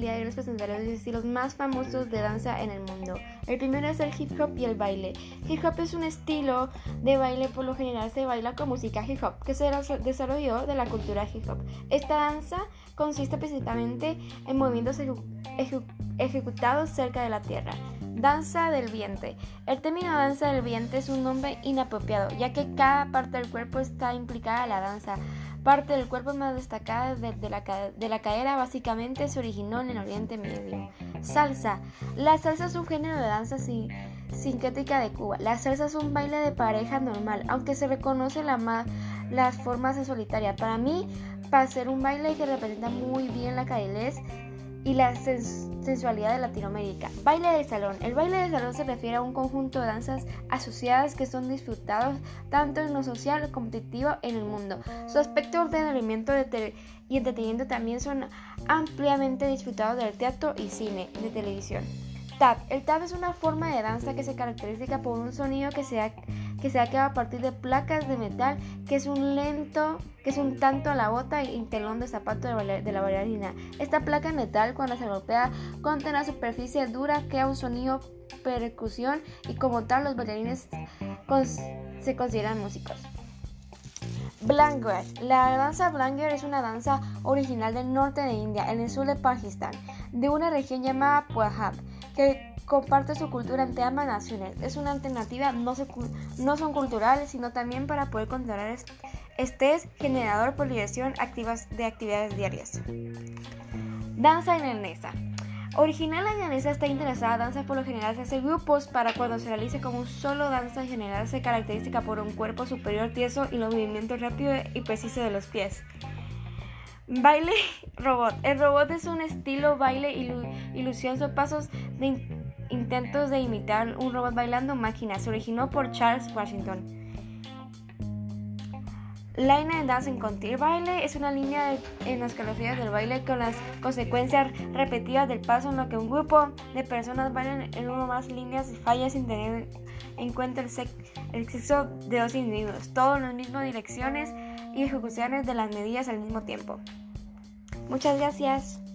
día de hoy les presentaré los estilos más famosos de danza en el mundo. El primero es el hip hop y el baile. Hip hop es un estilo de baile, por lo general se baila con música hip hop, que se desarrolló de la cultura hip hop. Esta danza consiste principalmente en movimientos ejecutados cerca de la tierra. Danza del vientre. El término danza del vientre es un nombre inapropiado, ya que cada parte del cuerpo está implicada en la danza parte del cuerpo más destacada de, la, de, la, cadera básicamente se originó en el Oriente Medio. Salsa. La salsa es un género de danza sintética de Cuba. La salsa es un baile de pareja normal, aunque se reconoce la las formas en solitaria. Para mí, para ser un baile que representa muy bien la calidez y la sensualidad de Latinoamérica. Baile de salón. El baile de salón se refiere a un conjunto de danzas asociadas que son disfrutados tanto en lo social como competitivo en el mundo. Su aspecto de entretenimiento y entretenimiento también son ampliamente disfrutados del teatro y cine de televisión. Tap. El tap es una forma de danza que se caracteriza por un sonido que se ha que se ha a partir de placas de metal, que es un lento, que es un tanto a la bota y telón de zapato de, la bailarina. Esta placa de metal, cuando se golpea contra una superficie dura, crea un sonido percusión y como tal los bailarines se consideran músicos. Blanguer. La danza Blanguer es una danza original del norte de India, en el sur de Pakistán, de una región llamada Punjab, que comparte su cultura entre ambas naciones. Es una alternativa no, no son culturales, sino también para poder controlar estrés generador por diversión activas de actividades diarias. Danza irlandesa. Original la irlandesa está interesada danza por lo general se hace grupos para cuando se realice como un solo danza en general se caracteriza por un cuerpo superior tieso y los movimientos rápidos y precisos de los pies. Baile robot. El robot es un estilo baile ilusión son pasos de intentos de imitar un robot bailando máquina. Se originó por Charles Washington. Line de Dancing Contier Baile es una línea en las coreografías del baile con las consecuencias repetidas del paso en lo que un grupo de personas bailan en una o más líneas y fallas sin tener en cuenta el, el sexo de dos individuos, todos en las mismas direcciones y ejecuciones de las medidas al mismo tiempo. Muchas gracias.